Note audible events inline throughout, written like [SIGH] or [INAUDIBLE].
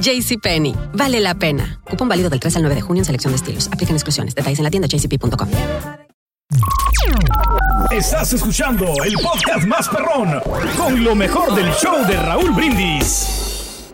JCPenney, vale la pena. Cupón válido del 3 al 9 de junio en selección de estilos. Aplican exclusiones. Detalles en la tienda jcp.com. Estás escuchando el podcast más perrón con lo mejor del show de Raúl Brindis.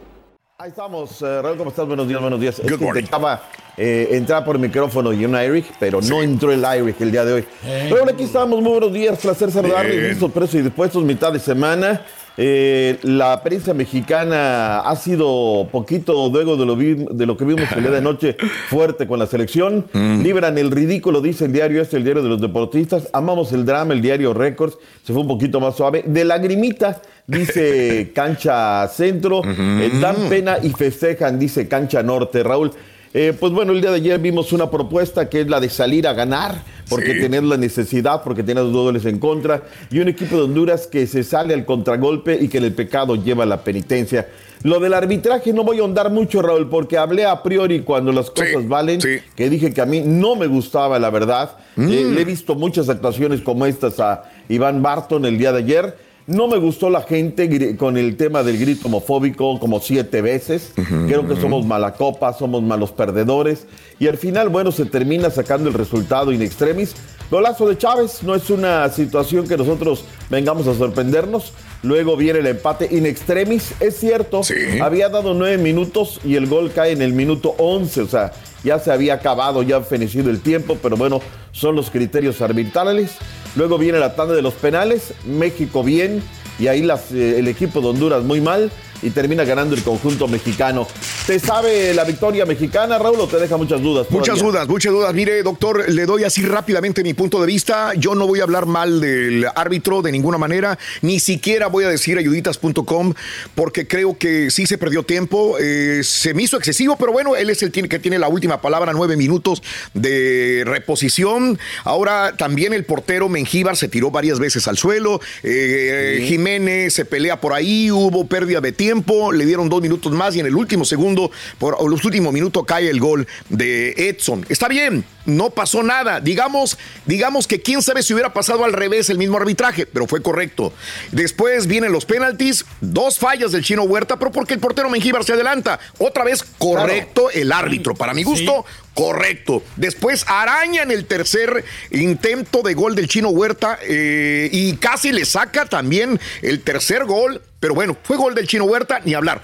Ahí estamos, eh, Raúl, ¿cómo estás? Buenos días, buenos días. Es que intentaba eh, entrar por el micrófono y un Irish, pero no entró el Irish el día de hoy. Raúl, aquí estamos, muy buenos días, placer saludarles, Bien. listos, presos y dispuestos, mitad de semana. Eh, la prensa mexicana ha sido poquito luego de lo, vi- de lo que vimos el día de noche [LAUGHS] fuerte con la selección. Libran el ridículo, dice el diario este, el diario de los deportistas. Amamos el drama, el diario Records. Se fue un poquito más suave. De lagrimita, dice [LAUGHS] Cancha Centro. Eh, dan pena y festejan, dice Cancha Norte. Raúl. Eh, pues bueno, el día de ayer vimos una propuesta que es la de salir a ganar, porque Sí. tener la necesidad, porque tiene dos goles en contra, y un equipo de Honduras que se sale al contragolpe y que en el pecado lleva la penitencia. Lo del arbitraje no voy a ahondar mucho, Raúl, porque hablé a priori cuando las cosas valen, que dije que a mí no me gustaba, la verdad. Eh, le he visto muchas actuaciones como estas a Iván Barton el día de ayer. No me gustó la gente con el tema del grito homofóbico como siete veces. Creo que somos mala copa, somos malos perdedores. Y al final, bueno, se termina sacando el resultado in extremis. Golazo de Chávez no es una situación que nosotros vengamos a sorprendernos. Luego viene el empate in extremis. Es cierto, había dado nueve minutos y el gol cae en el minuto once. O sea, ya se había acabado, ya ha fenecido el tiempo, pero bueno, son los criterios arbitrales. Luego viene la tanda de los penales, México bien, y ahí eh, el equipo de Honduras muy mal, y termina ganando el conjunto mexicano. ¿Te sabe la victoria mexicana, Raúl, o te deja muchas dudas? Muchas dudas, muchas dudas. Mire, doctor, le doy así rápidamente mi punto de vista. Yo no voy a hablar mal del árbitro de ninguna manera, ni siquiera voy a decir ayuditas.com, porque creo que sí se perdió tiempo. eh, se me hizo excesivo, pero bueno, él es el que tiene la última palabra, nueve minutos de reposición. Ahora también el portero Mengíbar se tiró varias veces al suelo. eh, Jiménez se pelea por ahí, hubo pérdida de tiempo, le dieron dos minutos más y en el último segundo, por los últimos minutos cae el gol de Edson. Está bien, no pasó nada. Digamos, digamos que quién sabe si hubiera pasado al revés el mismo arbitraje, pero fue correcto. Después vienen los penaltis, dos fallas del chino Huerta, pero porque el portero Mengíbar se adelanta. Otra vez correcto el árbitro. Para mi gusto, correcto. Después arañan el tercer intento de gol del chino Huerta eh, y casi le saca también el tercer gol. Pero bueno, fue gol del chino Huerta, ni hablar.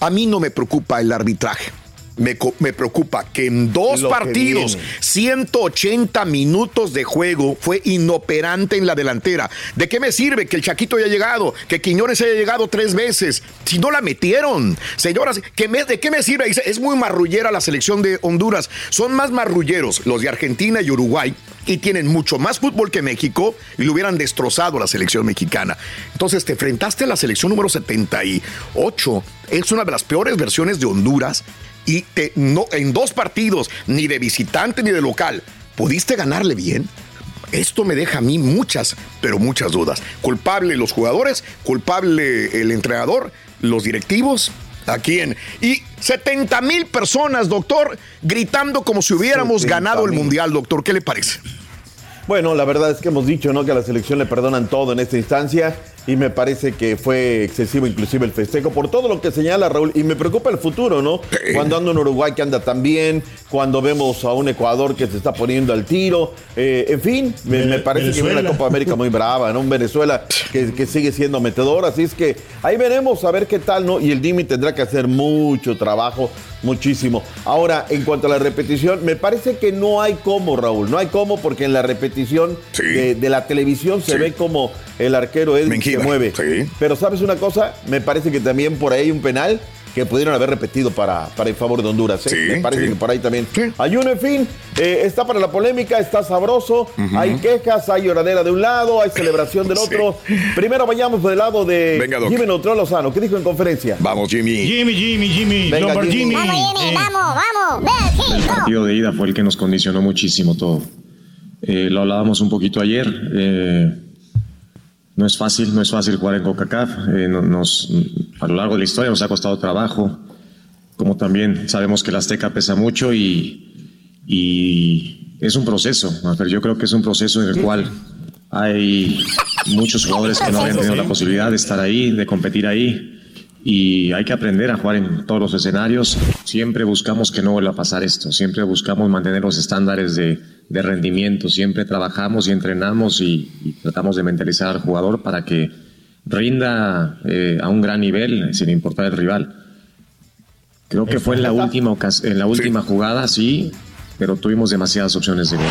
A mí no me preocupa el arbitraje. Me, me preocupa que en dos Lo partidos, viene. 180 minutos de juego, fue inoperante en la delantera. ¿De qué me sirve que el Chaquito haya llegado, que Quiñones haya llegado tres veces? Si no la metieron. Señoras, ¿qué me- ¿de qué me sirve? Es muy marrullera la selección de Honduras. Son más marrulleros los de Argentina y Uruguay y tienen mucho más fútbol que México y le hubieran destrozado a la selección mexicana. Entonces te enfrentaste a la selección número 78. Es una de las peores versiones de Honduras y te- no, en dos partidos, ni de visitante ni de local, pudiste ganarle bien. Esto me deja a mí muchas, pero muchas dudas. Culpable los jugadores, culpable el entrenador, los directivos. ¿A quién? Y 70 mil personas, doctor, gritando como si hubiéramos 70,000. ganado el mundial, doctor. ¿Qué le parece? Bueno, la verdad es que hemos dicho ¿no? que a la selección le perdonan todo en esta instancia. Y me parece que fue excesivo inclusive el festejo por todo lo que señala Raúl y me preocupa el futuro, ¿no? Cuando anda un Uruguay que anda tan bien, cuando vemos a un Ecuador que se está poniendo al tiro, eh, en fin, me, me parece que viene una Copa América muy brava, ¿no? Un Venezuela que, que sigue siendo metedor, así es que ahí veremos a ver qué tal, ¿no? Y el Dimi tendrá que hacer mucho trabajo, muchísimo. Ahora, en cuanto a la repetición, me parece que no hay cómo, Raúl, no hay cómo porque en la repetición Sí. de, de la televisión se Sí. ve como el arquero Edwin se mueve. sí. Pero ¿sabes una cosa? Me parece que también por ahí hay un penal que pudieron haber repetido para, para el favor de Honduras. ¿eh? Sí, Me parece sí. que por ahí también Sí. hay uno, en fin, eh, está para la polémica, está sabroso, hay quejas, hay lloradera de un lado, hay celebración del [LAUGHS] Sí. otro. Primero vayamos del lado de Venga. Jimmy Neutrón Lozano. ¿Qué dijo en conferencia? Vamos, Jimmy. Jimmy, Jimmy, Jimmy, Venga, Jimmy. Jimmy. Vamos, Jimmy, Eh, vamos, vamos, El partido de ida fue el que nos condicionó muchísimo todo. Eh, lo hablábamos un poquito ayer. No es fácil, no es fácil jugar en CONCACAF. eh, no- nos, a lo largo de la historia nos ha costado trabajo. Como también sabemos que la Azteca pesa mucho y, y es un proceso. Mafer, Yo creo que es un proceso en el cual hay muchos jugadores que no habían tenido la posibilidad de estar ahí, de competir ahí. Y hay que aprender a jugar en todos los escenarios. Siempre buscamos que no vuelva a pasar esto. Siempre buscamos mantener los estándares de, de rendimiento. Siempre trabajamos y entrenamos y, y tratamos de mentalizar al jugador para que rinda eh, a un gran nivel sin importar el rival. Creo que fue en la última, en la última jugada, sí, pero tuvimos demasiadas opciones de gol.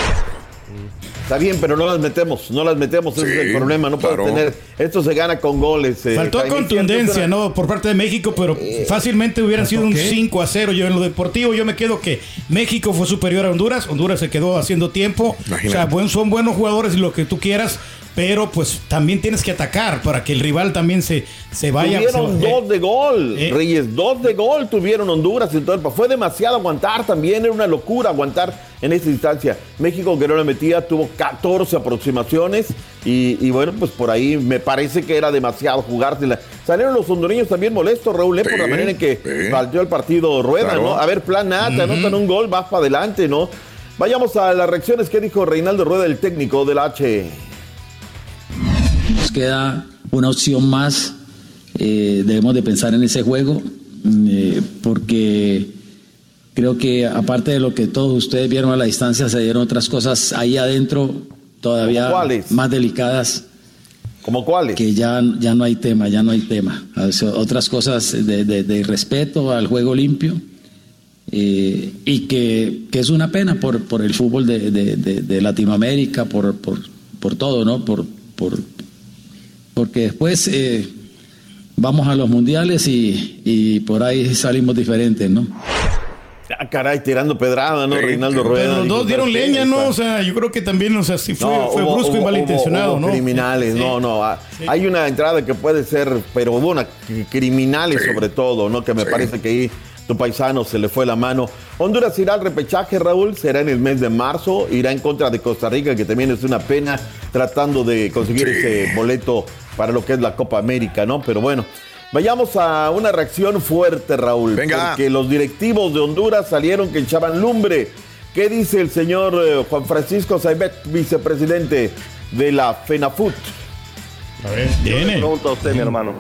Está bien, pero no las metemos, no las metemos, ese es el problema. No puedes claro. tener. Esto se gana con goles. eh, Faltó contundencia, ¿no? Por parte de México, pero Eh, fácilmente hubiera sido un 5 a 0. Yo en lo deportivo yo me quedo que México fue superior a Honduras. Honduras se quedó haciendo tiempo. Imagínate. O sea, buen, son buenos jugadores y lo que tú quieras, pero pues también tienes que atacar para que el rival también se, se vaya. Tuvieron se- dos de gol, Eh. Reyes, dos de gol tuvieron Honduras y todo el pa- Fue demasiado aguantar también, era una locura aguantar en esa instancia. México que no le metía, tuvo 14 aproximaciones y, y bueno, pues por ahí me parece que era demasiado jugársela. Salieron los hondureños también molestos, Raúl, eh, por Sí, la manera en que sí. partió el partido Rueda, Claro. ¿no? A ver, plan A, te anotan un gol, vas para adelante, ¿no? Vayamos a las reacciones que dijo Reinaldo Rueda, el técnico del H. Nos queda una opción más. eh, debemos de pensar en ese juego mm, eh, porque creo que aparte de lo que todos ustedes vieron a la distancia, se dieron otras cosas ahí adentro todavía más delicadas ¿Como cuáles? que ya, ya no hay tema, ya no hay tema. O sea, otras cosas de, de- de respeto al juego limpio eh, y que, que es una pena por, por el fútbol de, de- de- de Latinoamérica, por, por, por todo, ¿no? Por, por, porque después eh, vamos a los mundiales y, y por ahí salimos diferentes, ¿no? Ah, caray, tirando pedrada, ¿no? Sí, Reinaldo. Rueda. Pero los dos dieron "¿Sabes qué? leña, ¿no? O sea, yo creo que también, o sea, sí fue, No, fue hubo- brusco y malintencionado, hubo- hubo ¿no? criminales, Sí. no, no. ah, Hay una entrada que puede ser, pero cri- criminales Sí. sobre todo, ¿no? Que me Sí. parece que ahí tu paisano se le fue la mano. Honduras irá al repechaje, Raúl, será en el mes de marzo, irá en contra de Costa Rica, que también es una pena, tratando de conseguir Sí. ese boleto para lo que es la Copa América, ¿no? Pero bueno. Vayamos a una reacción fuerte, Raúl. Venga. Porque los directivos de Honduras salieron que echaban lumbre. ¿Qué dice el señor eh, Juan Francisco Saibet, vicepresidente de la FENAFUT? A ver, Le viene. pregunto a usted, mi hermano,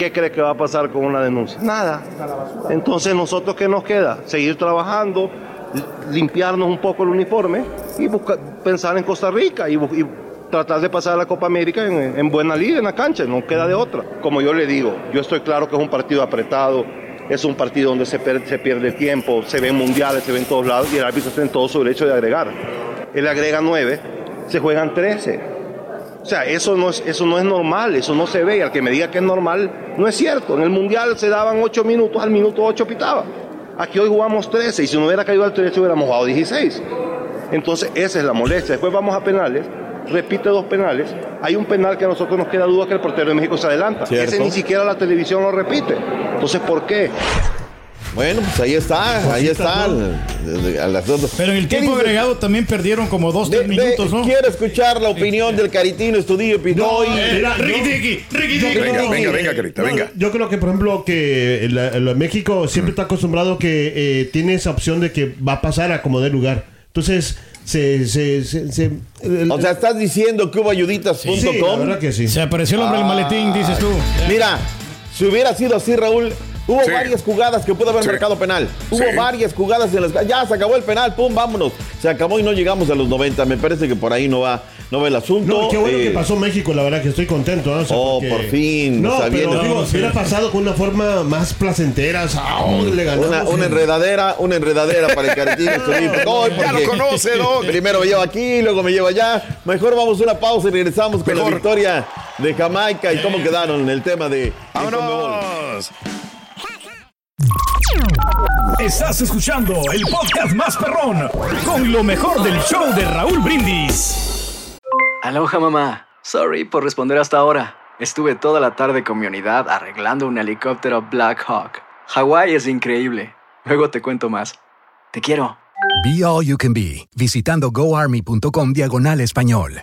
¿qué cree que va a pasar con una denuncia? Nada. Entonces, ¿nosotros qué nos queda? Seguir trabajando, li- limpiarnos un poco el uniforme y buscar, pensar en Costa Rica y tratar de pasar a la Copa América en, en buena liga, en la cancha, no queda de otra. Como yo le digo, yo estoy claro que es un partido apretado, es un partido donde se, per- se pierde tiempo, se ven mundiales, se ven todos lados y el árbitro está en todo su derecho de agregar. Él agrega nueve, se juegan 13. O sea, eso no, es, eso no es normal, eso no se ve. Y al que me diga que es normal, no es cierto. En el Mundial se daban 8 minutos, al minuto 8 pitaba. Aquí hoy jugamos 13 y si no hubiera caído al 13 hubiéramos jugado 16. Entonces, esa es la molestia. Después vamos a penales, repite dos penales. Hay un penal que a nosotros nos queda duda que el portero de México se adelanta. Cierto. Ese ni siquiera la televisión lo repite. Entonces, ¿por qué? Bueno, pues ahí está, ahí está. el- el- a las dos- Pero en el ¿Qué tiempo dice? agregado también perdieron como dos, De- tres de- minutos, ¿no? Quiero escuchar la opinión del Caritino Estudillo Pinoy. Mira, Ricky Tiki, Ricky Tiki. Venga, venga, venga, Carita, No, venga. Yo creo que, por ejemplo, que la- la- México siempre está acostumbrado que eh, tiene esa opción de que va a pasar a como dé lugar. Entonces, se, se, se, se- el- O sea, estás diciendo que hubo ayuditas.com. Sí, la verdad que sí. Se apareció el hombre del maletín, dices tú. Mira, si hubiera sido así, Raúl, hubo Sí. varias jugadas que pudo haber Sí. marcado penal. Hubo Sí. varias jugadas en las ya se acabó el penal, pum, vámonos. Se acabó y no llegamos a los 90. Me parece que por ahí no va, no va el asunto. No, qué bueno Eh, que pasó México, la verdad que estoy contento. ¿no? O sea, Oh, porque- por fin, No, pero No, si hubiera pasado con una forma más placentera, o sea, oh, le ganamos. Una, una enredadera, una enredadera para el caretino. Hoy [LAUGHS] Ya lo conoce, Doc. [LAUGHS] Primero me lleva aquí, luego me lleva allá. Mejor vamos a una pausa y regresamos con Mejor. la victoria de Jamaica y cómo quedaron en el tema de. ¡Vámonos! Estás escuchando el podcast más perrón con lo mejor del show de Raúl Brindis. Aloha mamá. Sorry por responder hasta ahora. Estuve toda la tarde con mi unidad arreglando un helicóptero Black Hawk. Hawái es increíble. Luego te cuento más. Te quiero. Be All You Can Be, visitando goarmy.com diagonal español.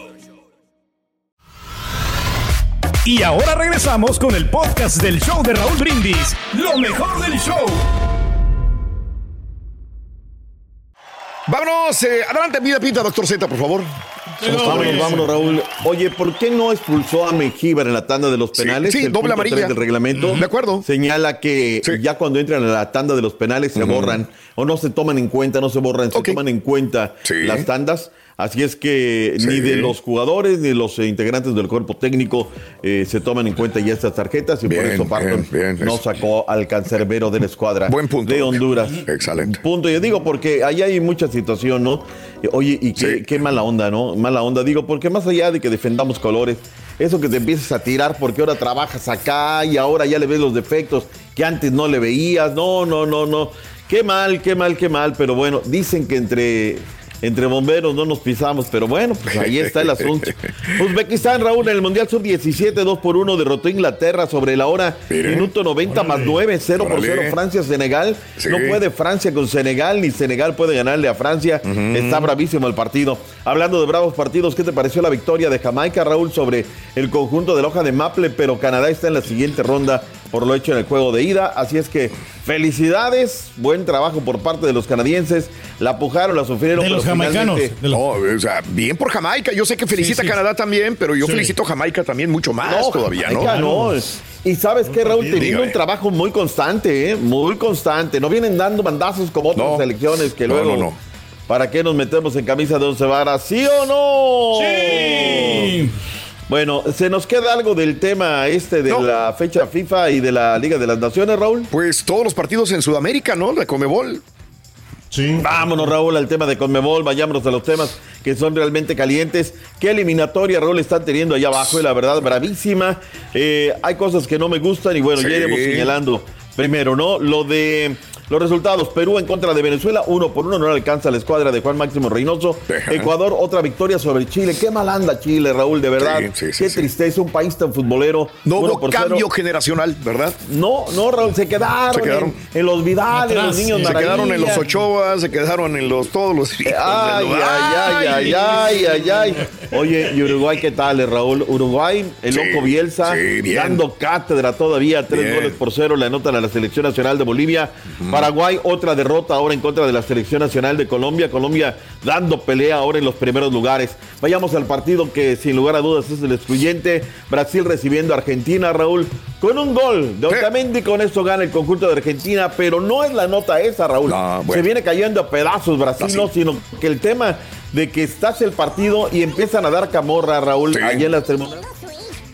Y ahora regresamos con el podcast del show de Raúl Brindis. Lo mejor del show. Vámonos, eh, adelante, vida pinta, doctor Z, por favor. Vámonos, vámonos, Raúl. Oye, ¿por qué no expulsó a Mengíbar en la tanda de los penales? sí, El doble punto amarilla. del reglamento. De acuerdo. Señala que Sí. ya cuando entran a la tanda de los penales se borran o no se toman en cuenta, no se borran, se toman en cuenta Sí. las tandas. Así es que Sí. ni de los jugadores ni de los integrantes del cuerpo técnico eh, se toman en cuenta ya estas tarjetas y por eso Barton bien, bien. no sacó al cancerbero de la escuadra Buen punto. de Honduras. Excelente. Punto. Yo digo porque ahí hay mucha situación, ¿no? Oye, y qué, Sí. qué mala onda, ¿no? Mala onda. Digo, porque más allá de que defendamos colores, eso que te empiezas a tirar porque ahora trabajas acá y ahora ya le ves los defectos que antes no le veías. No, no, no, no. Qué mal, qué mal, qué mal. Pero bueno, dicen que entre. Entre bomberos no nos pisamos, pero bueno, pues ahí está el asunto. Uzbekistán, Raúl, en el Mundial Sub-17, 2 por 1, derrotó a Inglaterra sobre la hora, Mire. minuto 90 más 9, 0 por Órale. 0 Francia-Senegal. Sí. No puede Francia con Senegal, ni Senegal puede ganarle a Francia. Está bravísimo el partido. Hablando de bravos partidos, ¿qué te pareció la victoria de Jamaica, Raúl, sobre el conjunto de la hoja de Maple? Pero Canadá está en la siguiente ronda por lo hecho en el juego de ida. Así es que felicidades, buen trabajo por parte de los canadienses. La pujaron, la sufrieron. De los jamaicanos. de los- No, o sea, bien por Jamaica. Yo sé que felicita Sí, sí. a Canadá también, pero yo Sí. felicito a Jamaica también mucho más No, todavía, ¿no? Jamaica no. Y sabes qué, Raúl, teniendo Dígame. un trabajo muy constante, ¿eh? muy constante. No vienen dando bandazos como otras No. selecciones que No, luego. no, no. ¿Para qué nos metemos en camisa de once varas? ¿Sí o no? Sí. Bueno, ¿se nos queda algo del tema este de No. la fecha FIFA y de la Liga de las Naciones, Raúl? Pues todos los partidos en Sudamérica, ¿no? De Comebol. Sí. Vámonos, Raúl, al tema de Conmebol, vayámonos a los temas que son realmente calientes. ¿Qué eliminatoria, Raúl, están teniendo allá abajo? Y la verdad, bravísima. Eh, hay cosas que no me gustan y bueno, Sí. ya iremos señalando primero, ¿no? Lo de los resultados. Perú en contra de Venezuela, uno por uno, no le alcanza la escuadra de Juan Máximo Reynoso. Ecuador, otra victoria sobre Chile. Qué mal anda Chile, Raúl, de verdad. Sí, sí, sí, Qué sí. tristeza, un país tan futbolero. No hubo por cero. cambio generacional, ¿verdad? No, no, Raúl, se quedaron, Se quedaron. En, en los Vidales, Atrás, los niños sí. Se quedaron en los. Ochoa, se quedaron en los todos los Ay, ay, ay, ay, ay, ay. Oye, ¿y Uruguay qué tal, eh, Raúl? Uruguay, el Sí, loco Bielsa, dando cátedra todavía, tres Bien. goles por cero, le anotan la selección nacional de Bolivia. Paraguay, otra derrota ahora en contra de la selección nacional de Colombia. Colombia dando pelea ahora en los primeros lugares. Vayamos al partido que sin lugar a dudas es el excluyente. Brasil recibiendo a Argentina, Raúl, con un gol de. Otamendi. Con esto gana el conjunto de Argentina, pero no es la nota esa, Raúl. No, bueno. Se viene cayendo a pedazos Brasil, Brasil. no, sino que el tema de que estás el partido y empiezan a dar camorra, Raúl, Sí. allá en las tribunas.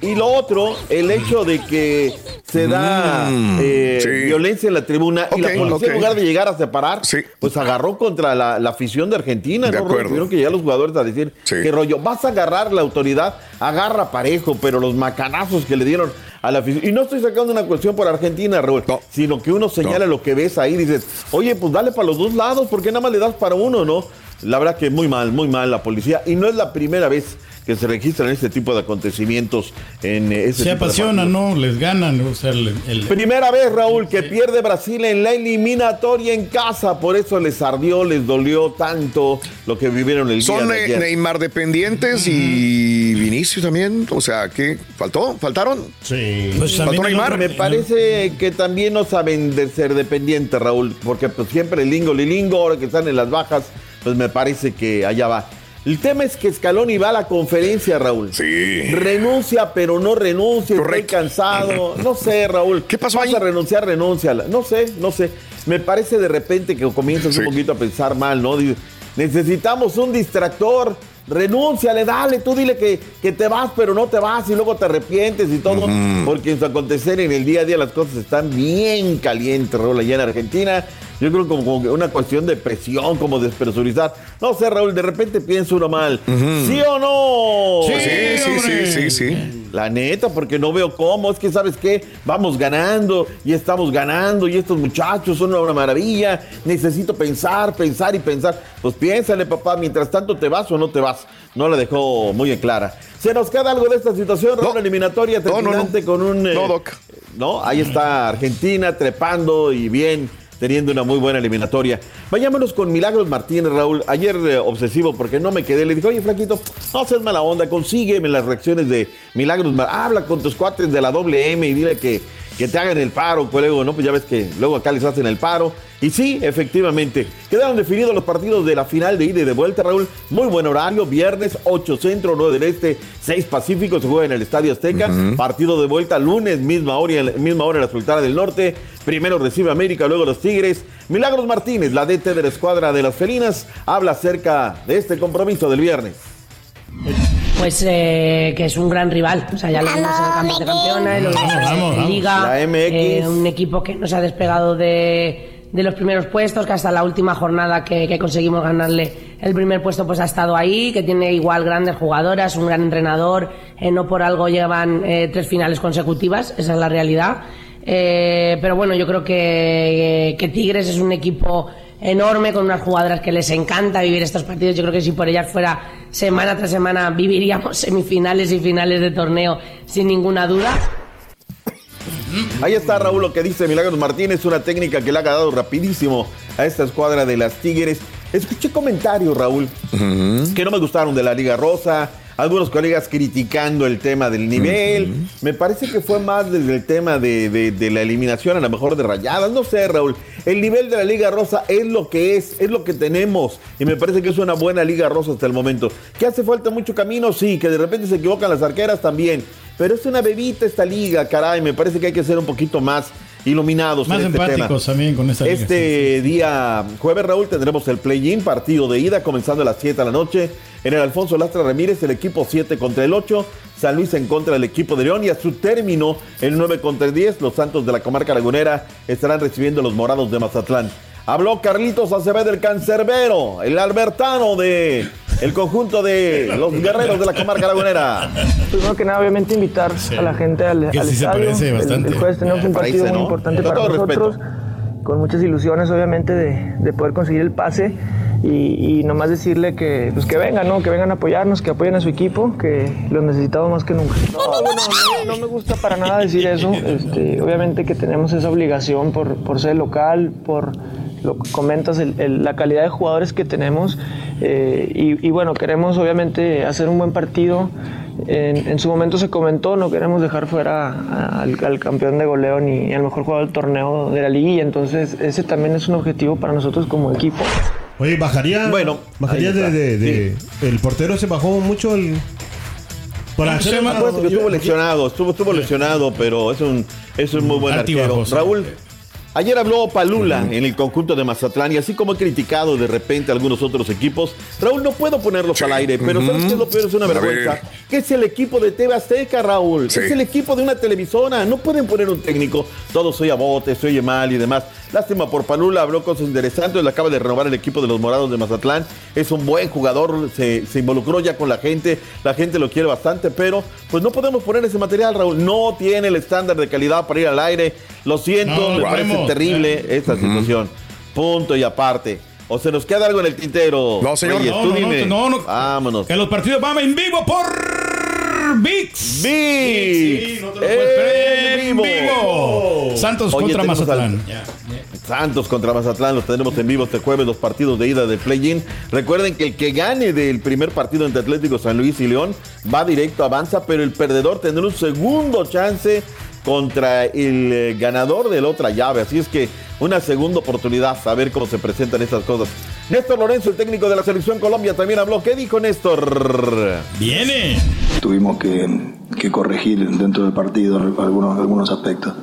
Y lo otro, el hecho de que se da Mm, eh, sí. violencia en la tribuna y la policía en lugar de llegar a separar, pues agarró contra la, la afición de Argentina. De ¿no? acuerdo. Tuvieron que llegar los jugadores a decir, qué rollo, vas a agarrar la autoridad, agarra parejo, pero los macanazos que le dieron a la afición. Y no estoy sacando una cuestión por Argentina, Raúl, sino que uno señala lo que ves ahí, dices, oye, pues dale para los dos lados, ¿por qué nada más le das para uno, no? La verdad que muy mal, muy mal la policía. Y no es la primera vez que se registran este tipo de acontecimientos en eh, ese Se tipo de apasionan, ¿no? Les ganan. O sea, el, el- Primera vez, Raúl, que pierde Brasil en la eliminatoria en casa. Por eso les ardió, les dolió tanto lo que vivieron el Son día de ayer. Neymar dependientes y Vinicius también. O sea, ¿qué? ¿Faltó? ¿Faltaron? Sí. ¿Faltó Neymar? Me parece que también no saben de ser dependientes, Raúl, porque pues siempre el lingo, lilingo, ahora que están en las bajas, pues me parece que allá va. El tema es que Scaloni va a la conferencia, Raúl. Sí. Renuncia, pero no renuncia, estoy cansado. No sé, Raúl. ¿Qué pasó Vas a renunciar, renuncia. No sé, no sé. Me parece de repente que comienzas un poquito a pensar mal, ¿no? Necesitamos un distractor. Renúnciale, dale, tú dile que, que te vas, pero no te vas y luego te arrepientes y todo. Porque en su acontecer en el día a día las cosas están bien calientes, Raúl, allá en Argentina. Yo creo como, como que una cuestión de presión, como despresurizar. No sé, Raúl, de repente piensa uno mal. ¿Sí o no? Sí, sí, sí, sí, sí. La neta, porque no veo cómo. Es que, ¿sabes qué? Vamos ganando y estamos ganando y estos muchachos son una maravilla. Necesito pensar, pensar y pensar. Pues piénsale, papá, mientras tanto te vas o no te vas. No la dejó muy en clara. ¿Se nos queda algo de esta situación? Raúl, eliminatoria No, no, no. terminante con un... eh, No, Doc. no, ahí está Argentina trepando y bien, teniendo una muy buena eliminatoria. Vayámonos con Milagros Martínez, Raúl. Ayer eh, obsesivo porque no me quedé. Le dije, oye, Flaquito, no seas mala onda, consígueme las reacciones de Milagros Mar- Habla con tus cuates de la doble M y dile que, que te hagan el paro, colega, ¿no? Pues ya ves que luego acá les hacen el paro. Y sí, efectivamente, quedaron definidos los partidos de la final de ida y de vuelta, Raúl. Muy buen horario, viernes 8 centro, 9 del este, 6 pacífico, se juega en el Estadio Azteca. Partido de vuelta lunes, misma hora, misma hora en la Sultana del Norte. Primero recibe América, luego los Tigres. Milagros Martínez, la DT de la escuadra de las felinas, habla acerca de este compromiso del viernes. Pues eh, que es un gran rival. O sea, ya lo vimos en el campeón de vamos, en vamos. Liga. La MX. eh, un equipo que nos ha despegado de, de los primeros puestos, que hasta la última jornada que, conseguimos ganarle el primer puesto, pues ha estado ahí, que tiene igual grandes jugadoras, un gran entrenador. eh, no por algo llevan eh, tres finales consecutivas, esa es la realidad. Eh, pero bueno, yo creo que, que Tigres es un equipo enorme con unas jugadoras que les encanta vivir estos partidos. Yo creo que si por ellas fuera semana tras semana [LAUGHS] viviríamos semifinales y finales de torneo sin ninguna duda. Ahí está Raúl lo que dice Milagros Martínez, una técnica que le ha dado rapidísimo a esta escuadra de las Tigres. Escuché comentarios, Raúl, que no me gustaron de la Liga Rosa, algunos colegas criticando el tema del nivel. Me parece que fue más desde el tema de, de- de la eliminación, a lo mejor de rayadas. No sé, Raúl. El nivel de la Liga Rosa es lo que es, es lo que tenemos. Y me parece que es una buena Liga Rosa hasta el momento. ¿Que hace falta mucho camino? Sí. Que de repente se equivocan las arqueras también. Pero es una bebita esta liga, caray. Me parece que hay que ser un poquito más iluminados Más en este empáticos tema. también con esta liga, Este día jueves, Raúl, tendremos el play-in, partido de ida, comenzando a las 7 de la noche. En el Alfonso Lastra Ramírez, el equipo 7 contra el 8. San Luis en contra del equipo de León. Y a su término, el 9 contra el 10, los Santos de la comarca lagunera estarán recibiendo a los morados de Mazatlán. Habló Carlitos Acevedo, el cancerbero, el albertano de el conjunto de los guerreros de la comarca lagunera. Primero que nada, obviamente invitar a la gente al, Que al sí se estadio. parece El- bastante. El, jueves tenemos un partido parece, muy ¿no? importante para nosotros, con muchas ilusiones obviamente de, de poder conseguir el pase y, y nomás decirle que, pues que vengan, ¿no? que vengan a apoyarnos, que apoyen a su equipo, que los necesitamos más que nunca. No, bueno, no, no me gusta para nada decir eso. Este, obviamente que tenemos esa obligación por, por ser local, por lo que comentas, el- el- la calidad de jugadores que tenemos. eh, y, y bueno, queremos obviamente hacer un buen partido. En, en su momento se comentó, no queremos dejar fuera a- al, al campeón de goleo ni al mejor jugador del torneo de la liguilla. Entonces, ese también es un objetivo para nosotros como equipo. Oye, bajaría. Bueno, bajaría de, El portero se bajó mucho el. Para Sí, hacer más- estuvo lesionado, estuvo, estuvo lesionado, pero es un, es un muy buen arquero. Raúl, Ayer habló Palula en el conjunto de Mazatlán y así como he criticado de repente a algunos otros equipos, Raúl, no puedo ponerlos al aire, pero ¿sabes qué es lo peor? Es una vergüenza. Que es el equipo de TV Azteca, Raúl. Sí. Es el equipo de una televisora. No pueden poner un técnico. Todo soy a bote, se oye mal y demás. Lástima por Palula, habló cosas interesantes. Le acaba de renovar el equipo de los Morados de Mazatlán. Es un buen jugador, se, se involucró ya con la gente. La gente lo quiere bastante, pero pues no podemos poner ese material, Raúl. No tiene el estándar de calidad para ir al aire. Lo siento, No, me parece vamos. terrible esta situación. Punto y aparte. O se nos queda algo en el tintero. No, señor. Reyes, No, tú no, no, dime. no, no. Vámonos. Que los partidos van en vivo por VIX. VIX. Sí, no te lo puedes creer. En vivo. vivo. Santos Oye, contra tenemos Mazatlán. al-. Santos contra Mazatlán, los tendremos en vivo este jueves, los partidos de ida del play-in. Recuerden que el que gane del primer partido entre Atlético San Luis y León va directo, avanza, pero el perdedor tendrá un segundo chance contra el eh, ganador de la otra llave. Así es que una segunda oportunidad a ver cómo se presentan estas cosas. Néstor Lorenzo, el técnico de la selección Colombia, también habló. ¿Qué dijo Néstor? Viene. Tuvimos que, que corregir dentro del partido algunos, algunos aspectos.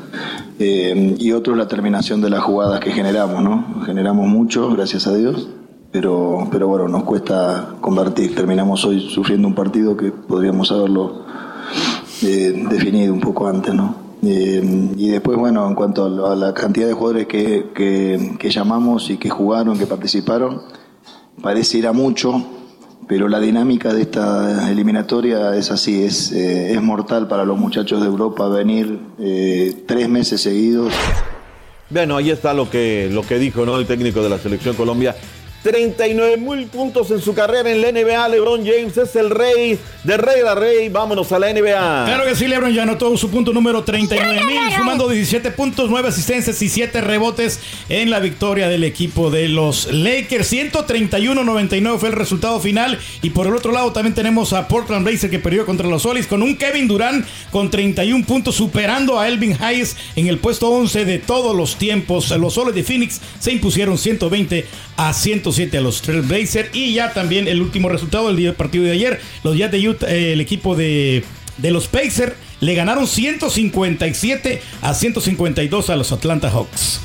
Eh, y otro la terminación de las jugadas que generamos, ¿no? Generamos mucho, gracias a Dios, pero, pero bueno, nos cuesta convertir. Terminamos hoy sufriendo un partido que podríamos haberlo eh, definido un poco antes, ¿no? Eh, y después, bueno, en cuanto a la- cantidad de jugadores que, que- que llamamos y que jugaron, que participaron, parece ir a mucho, pero la dinámica de esta eliminatoria es así, es, eh, es mortal para los muchachos de Europa venir eh, tres meses seguidos. Bueno, ahí está lo que, lo que dijo ¿no? el técnico de la selección Colombia. 39 mil puntos en su carrera en la NBA. LeBron James es el rey de rey a rey. Vámonos a la NBA. Claro que sí, LeBron ya anotó su punto número 39 mil, sumando 17 puntos, 9 asistencias y 7 rebotes en la victoria del equipo de los Lakers. 131-99 fue el resultado final. Y por el otro lado también tenemos a Portland Blazers que perdió contra los Solis con un Kevin Durant con 31 puntos, superando a Elvin Hayes en el puesto 11 de todos los tiempos. Los Soles de Phoenix se impusieron 120 a 107 a los Trail Blazers. Y ya también el último resultado del día del partido de ayer, los Jazz de Utah, eh, el equipo de, de los Pacers le ganaron 157 a 152 a los Atlanta Hawks.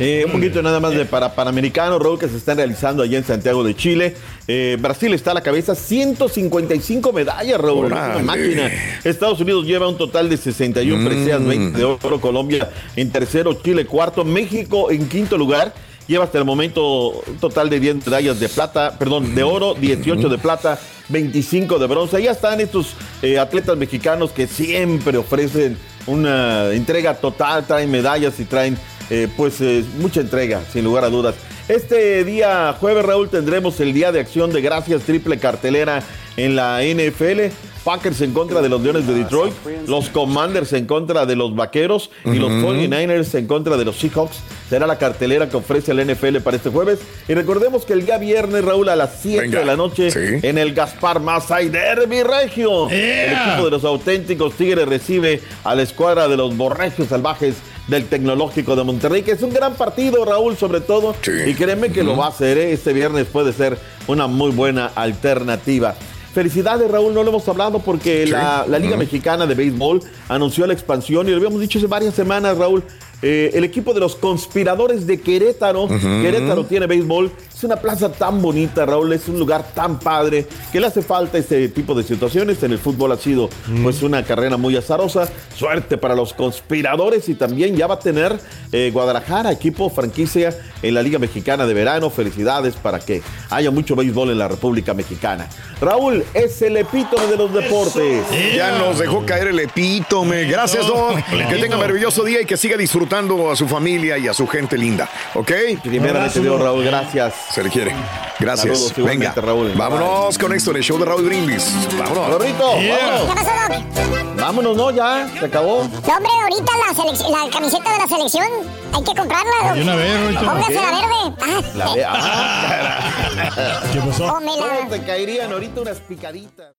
Eh, un poquito nada más de para Panamericano, Raúl, que se están realizando allá en Santiago de Chile. Eh, Brasil está a la cabeza, 155 medallas, Raúl. Una máquina. Estados Unidos lleva un total de 61 Mm. preseas, 20 de oro. Colombia en tercero, Chile cuarto, México en quinto lugar. Lleva hasta el momento un total de 10 medallas de plata, perdón, de oro, 18 de plata, 25 de bronce. Ya están estos eh, atletas mexicanos que siempre ofrecen una entrega total, traen medallas y traen eh, pues eh, mucha entrega, sin lugar a dudas. Este día jueves, Raúl, tendremos el Día de Acción de Gracias, triple cartelera en la NFL. Packers en contra de los Leones de Detroit, los Commanders en contra de los Vaqueros y los Ujú. 49ers en contra de los Seahawks. Será la cartelera que ofrece el NFL para este jueves. Y recordemos que el día viernes, Raúl, a las 7 Venga. de la noche, en el Gaspar Mazay Derby Regio. El equipo de los auténticos Tigres recibe a la escuadra de los Borregios Salvajes del Tecnológico de Monterrey, que es un gran partido, Raúl, sobre todo. Y créeme que lo va a hacer, ¿eh? este viernes puede ser una muy buena alternativa. Felicidades, Raúl, no lo hemos hablado porque la, la Liga Mexicana de Béisbol anunció la expansión y lo habíamos dicho hace varias semanas, Raúl. Eh, el equipo de los conspiradores de Querétaro, Querétaro tiene béisbol, es una plaza tan bonita, Raúl, es un lugar tan padre que le hace falta este tipo de situaciones. En el fútbol ha sido pues una carrera muy azarosa. Suerte para los conspiradores y también ya va a tener eh, Guadalajara, equipo franquicia en la Liga Mexicana de Verano. Felicidades para que haya mucho béisbol en la República Mexicana. Raúl es el epítome de los deportes. Ya nos dejó caer el epítome. Gracias, Doc. Que tenga maravilloso día y que siga disfrutando a su familia y a su gente linda. ¿Ok? Primeramente, Dios, Raúl, gracias. Se le quiere. Gracias. Saludos, Venga, Raúl. vámonos con esto en el show de Raúl Brindis. Vámonos. Rorrito, vámonos. Vámonos, no, ya, se acabó. No, hombre, ahorita la, la camiseta de la selección hay que comprarla. De una vez, Rorrito. Póngase la verde. Ah. La ve- ah, [LAUGHS] ¿Qué pasó? Pómela. Te caerían ahorita unas picaditas.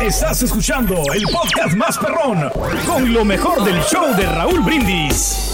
Estás escuchando el podcast más perrón con lo mejor del show de Raúl Brindis.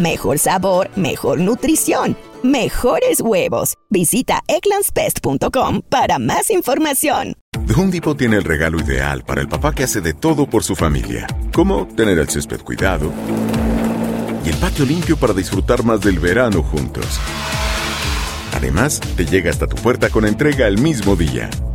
mejor sabor, mejor nutrición. Mejores huevos. Visita egglandsbest.com para más información. Home Depot tiene el regalo ideal para el papá que hace de todo por su familia, como tener el césped cuidado y el patio limpio para disfrutar más del verano juntos. Además, te llega hasta tu puerta con entrega el mismo día.